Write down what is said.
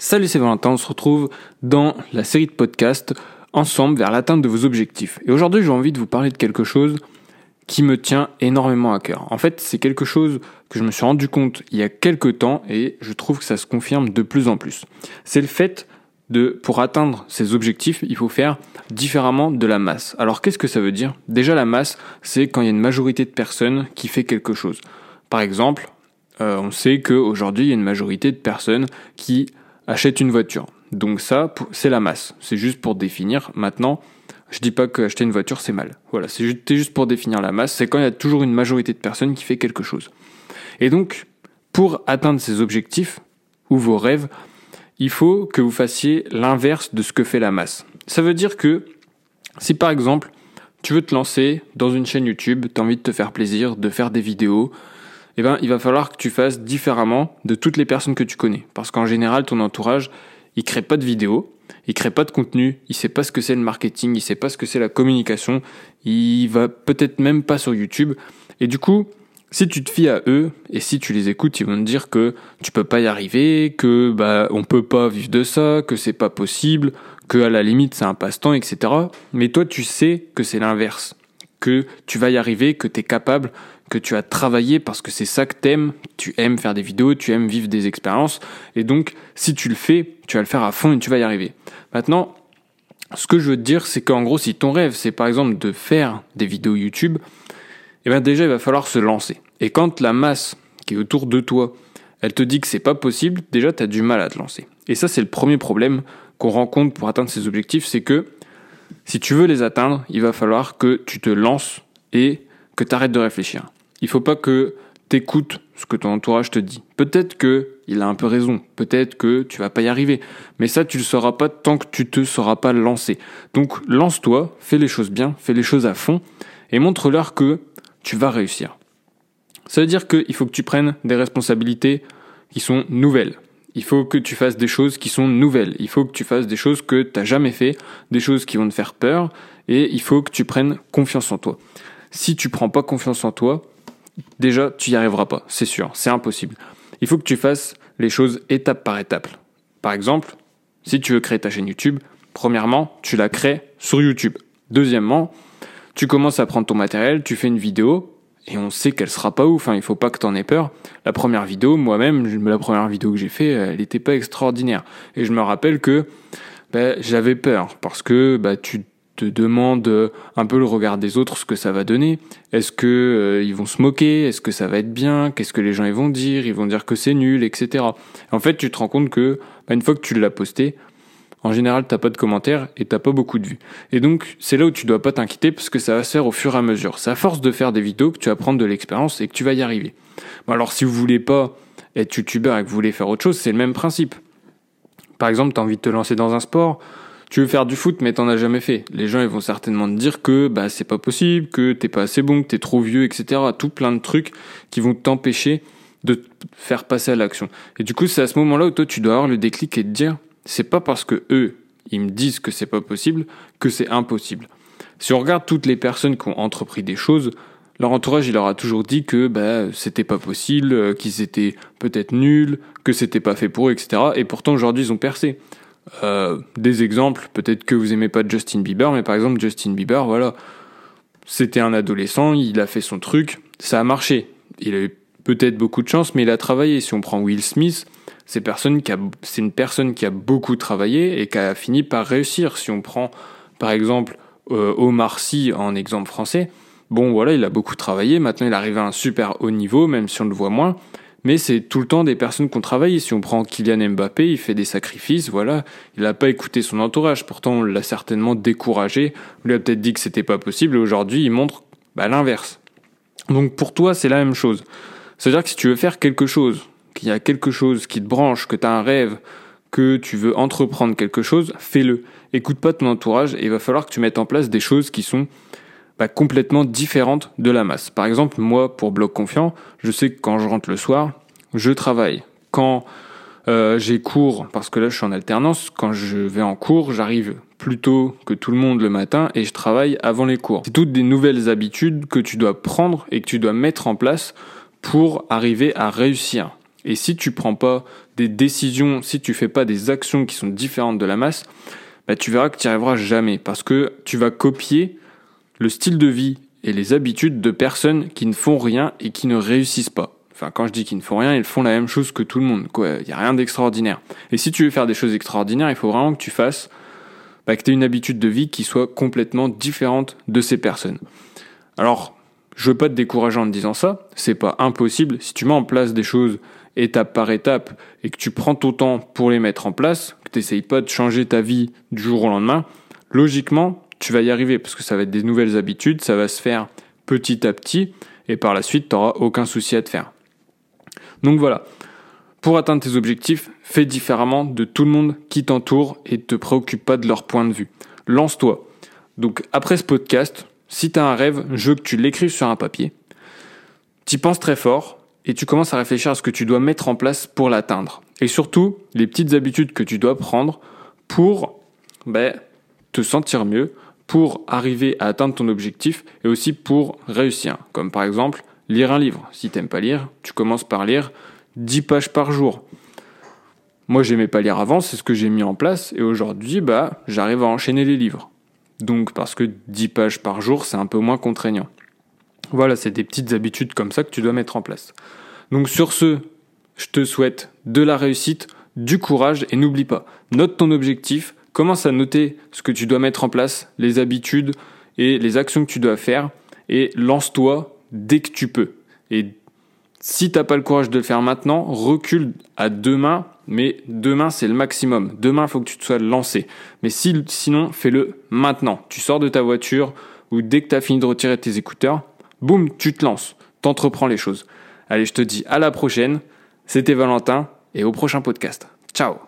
Salut, c'est Valentin, on se retrouve dans la série de podcasts ensemble vers l'atteinte de vos objectifs. Et aujourd'hui, j'ai envie de vous parler de quelque chose qui me tient énormément à cœur. En fait, c'est quelque chose que je me suis rendu compte il y a quelques temps et je trouve que ça se confirme de plus en plus. C'est le fait de, pour atteindre ces objectifs, il faut faire différemment de la masse. Alors, qu'est-ce que ça veut dire? Déjà, la masse, c'est quand il y a une majorité de personnes qui fait quelque chose. Par exemple, euh, on sait qu'aujourd'hui, il y a une majorité de personnes qui achète une voiture. Donc ça, c'est la masse. C'est juste pour définir. Maintenant, je dis pas qu'acheter une voiture, c'est mal. Voilà, c'est juste pour définir la masse. C'est quand il y a toujours une majorité de personnes qui fait quelque chose. Et donc, pour atteindre ces objectifs ou vos rêves, il faut que vous fassiez l'inverse de ce que fait la masse. Ça veut dire que si par exemple, tu veux te lancer dans une chaîne YouTube, tu as envie de te faire plaisir, de faire des vidéos, eh ben, il va falloir que tu fasses différemment de toutes les personnes que tu connais. Parce qu'en général, ton entourage, il crée pas de vidéos, il crée pas de contenu, il sait pas ce que c'est le marketing, il sait pas ce que c'est la communication, il va peut-être même pas sur YouTube. Et du coup, si tu te fies à eux et si tu les écoutes, ils vont te dire que tu peux pas y arriver, que bah on peut pas vivre de ça, que c'est pas possible, que à la limite c'est un passe-temps, etc. Mais toi, tu sais que c'est l'inverse, que tu vas y arriver, que tu es capable, que tu as travaillé parce que c'est ça que t'aimes, tu aimes faire des vidéos, tu aimes vivre des expériences, et donc si tu le fais, tu vas le faire à fond et tu vas y arriver. Maintenant, ce que je veux te dire, c'est qu'en gros, si ton rêve, c'est par exemple de faire des vidéos YouTube, eh bien déjà, il va falloir se lancer. Et quand la masse qui est autour de toi, elle te dit que c'est pas possible, déjà, tu as du mal à te lancer. Et ça, c'est le premier problème qu'on rencontre pour atteindre ces objectifs, c'est que si tu veux les atteindre, il va falloir que tu te lances et que tu arrêtes de réfléchir il faut pas que t'écoutes ce que ton entourage te dit. Peut-être que il a un peu raison, peut-être que tu vas pas y arriver, mais ça tu le sauras pas tant que tu te seras pas lancé. Donc lance-toi, fais les choses bien, fais les choses à fond et montre-leur que tu vas réussir. Ça veut dire qu'il faut que tu prennes des responsabilités qui sont nouvelles. Il faut que tu fasses des choses qui sont nouvelles. Il faut que tu fasses des choses que tu n'as jamais fait, des choses qui vont te faire peur, et il faut que tu prennes confiance en toi. Si tu prends pas confiance en toi, déjà, tu n'y arriveras pas, c'est sûr, c'est impossible. Il faut que tu fasses les choses étape par étape. Par exemple, si tu veux créer ta chaîne YouTube, premièrement, tu la crées sur YouTube. Deuxièmement, tu commences à prendre ton matériel, tu fais une vidéo, et on sait qu'elle sera pas ouf, hein, il faut pas que tu en aies peur. La première vidéo, moi-même, la première vidéo que j'ai fait, elle n'était pas extraordinaire. Et je me rappelle que ben, j'avais peur, parce que bah, tu te demande euh, un peu le regard des autres, ce que ça va donner. Est-ce que euh, ils vont se moquer? Est-ce que ça va être bien? Qu'est-ce que les gens vont dire? Ils vont dire que c'est nul, etc. En fait, tu te rends compte que bah, une fois que tu l'as posté, en général, t'as pas de commentaires et t'as pas beaucoup de vues. Et donc, c'est là où tu dois pas t'inquiéter parce que ça va se faire au fur et à mesure. C'est à force de faire des vidéos que tu vas prendre de l'expérience et que tu vas y arriver. Bon, alors, si vous voulez pas être youtubeur et que vous voulez faire autre chose, c'est le même principe. Par exemple, tu as envie de te lancer dans un sport, tu veux faire du foot mais t'en as jamais fait. Les gens ils vont certainement te dire que bah c'est pas possible, que t'es pas assez bon, que t'es trop vieux, etc. Tout plein de trucs qui vont t'empêcher de te faire passer à l'action. Et du coup c'est à ce moment-là où toi tu dois avoir le déclic et te dire c'est pas parce que eux ils me disent que c'est pas possible que c'est impossible. Si on regarde toutes les personnes qui ont entrepris des choses, leur entourage il leur a toujours dit que bah c'était pas possible, euh, qu'ils étaient peut-être nuls, que c'était pas fait pour eux, etc. Et pourtant aujourd'hui ils ont percé. Euh, des exemples, peut-être que vous aimez pas Justin Bieber, mais par exemple Justin Bieber, voilà, c'était un adolescent, il a fait son truc, ça a marché. Il a eu peut-être beaucoup de chance, mais il a travaillé. Si on prend Will Smith, c'est une personne qui a beaucoup travaillé et qui a fini par réussir. Si on prend par exemple euh, Omar Sy en exemple français, bon voilà, il a beaucoup travaillé, maintenant il arrive à un super haut niveau, même si on le voit moins mais c'est tout le temps des personnes qui ont travaillé. Si on prend Kylian Mbappé, il fait des sacrifices, voilà, il n'a pas écouté son entourage, pourtant on l'a certainement découragé, on lui a peut-être dit que c'était pas possible, et aujourd'hui il montre bah, l'inverse. Donc pour toi c'est la même chose. C'est-à-dire que si tu veux faire quelque chose, qu'il y a quelque chose qui te branche, que tu as un rêve, que tu veux entreprendre quelque chose, fais-le. Écoute pas ton entourage et il va falloir que tu mettes en place des choses qui sont bah, complètement différente de la masse. Par exemple, moi, pour Bloc Confiant, je sais que quand je rentre le soir, je travaille. Quand euh, j'ai cours, parce que là je suis en alternance, quand je vais en cours, j'arrive plus tôt que tout le monde le matin et je travaille avant les cours. C'est toutes des nouvelles habitudes que tu dois prendre et que tu dois mettre en place pour arriver à réussir. Et si tu prends pas des décisions, si tu fais pas des actions qui sont différentes de la masse, bah, tu verras que tu n'y arriveras jamais parce que tu vas copier le style de vie et les habitudes de personnes qui ne font rien et qui ne réussissent pas. Enfin, quand je dis qu'ils ne font rien, ils font la même chose que tout le monde. Il n'y a rien d'extraordinaire. Et si tu veux faire des choses extraordinaires, il faut vraiment que tu fasses, bah, que tu aies une habitude de vie qui soit complètement différente de ces personnes. Alors, je veux pas te décourager en te disant ça, c'est pas impossible. Si tu mets en place des choses étape par étape et que tu prends ton temps pour les mettre en place, que tu n'essayes pas de changer ta vie du jour au lendemain, logiquement, tu vas y arriver parce que ça va être des nouvelles habitudes, ça va se faire petit à petit et par la suite, tu n'auras aucun souci à te faire. Donc voilà, pour atteindre tes objectifs, fais différemment de tout le monde qui t'entoure et ne te préoccupe pas de leur point de vue. Lance-toi. Donc après ce podcast, si tu as un rêve, je veux que tu l'écrives sur un papier. Tu penses très fort et tu commences à réfléchir à ce que tu dois mettre en place pour l'atteindre. Et surtout, les petites habitudes que tu dois prendre pour ben, te sentir mieux, pour arriver à atteindre ton objectif et aussi pour réussir. Comme par exemple, lire un livre. Si t'aimes pas lire, tu commences par lire 10 pages par jour. Moi, j'aimais pas lire avant, c'est ce que j'ai mis en place et aujourd'hui, bah, j'arrive à enchaîner les livres. Donc parce que 10 pages par jour, c'est un peu moins contraignant. Voilà, c'est des petites habitudes comme ça que tu dois mettre en place. Donc sur ce, je te souhaite de la réussite, du courage et n'oublie pas, note ton objectif, commence à noter ce que tu dois mettre en place, les habitudes et les actions que tu dois faire et lance-toi dès que tu peux. Et si t'as pas le courage de le faire maintenant, recule à demain mais demain c'est le maximum. Demain il faut que tu te sois lancé. Mais si, sinon fais-le maintenant. Tu sors de ta voiture ou dès que tu as fini de retirer tes écouteurs, boum, tu te lances, t'entreprends les choses. Allez, je te dis à la prochaine. C'était Valentin et au prochain podcast. Ciao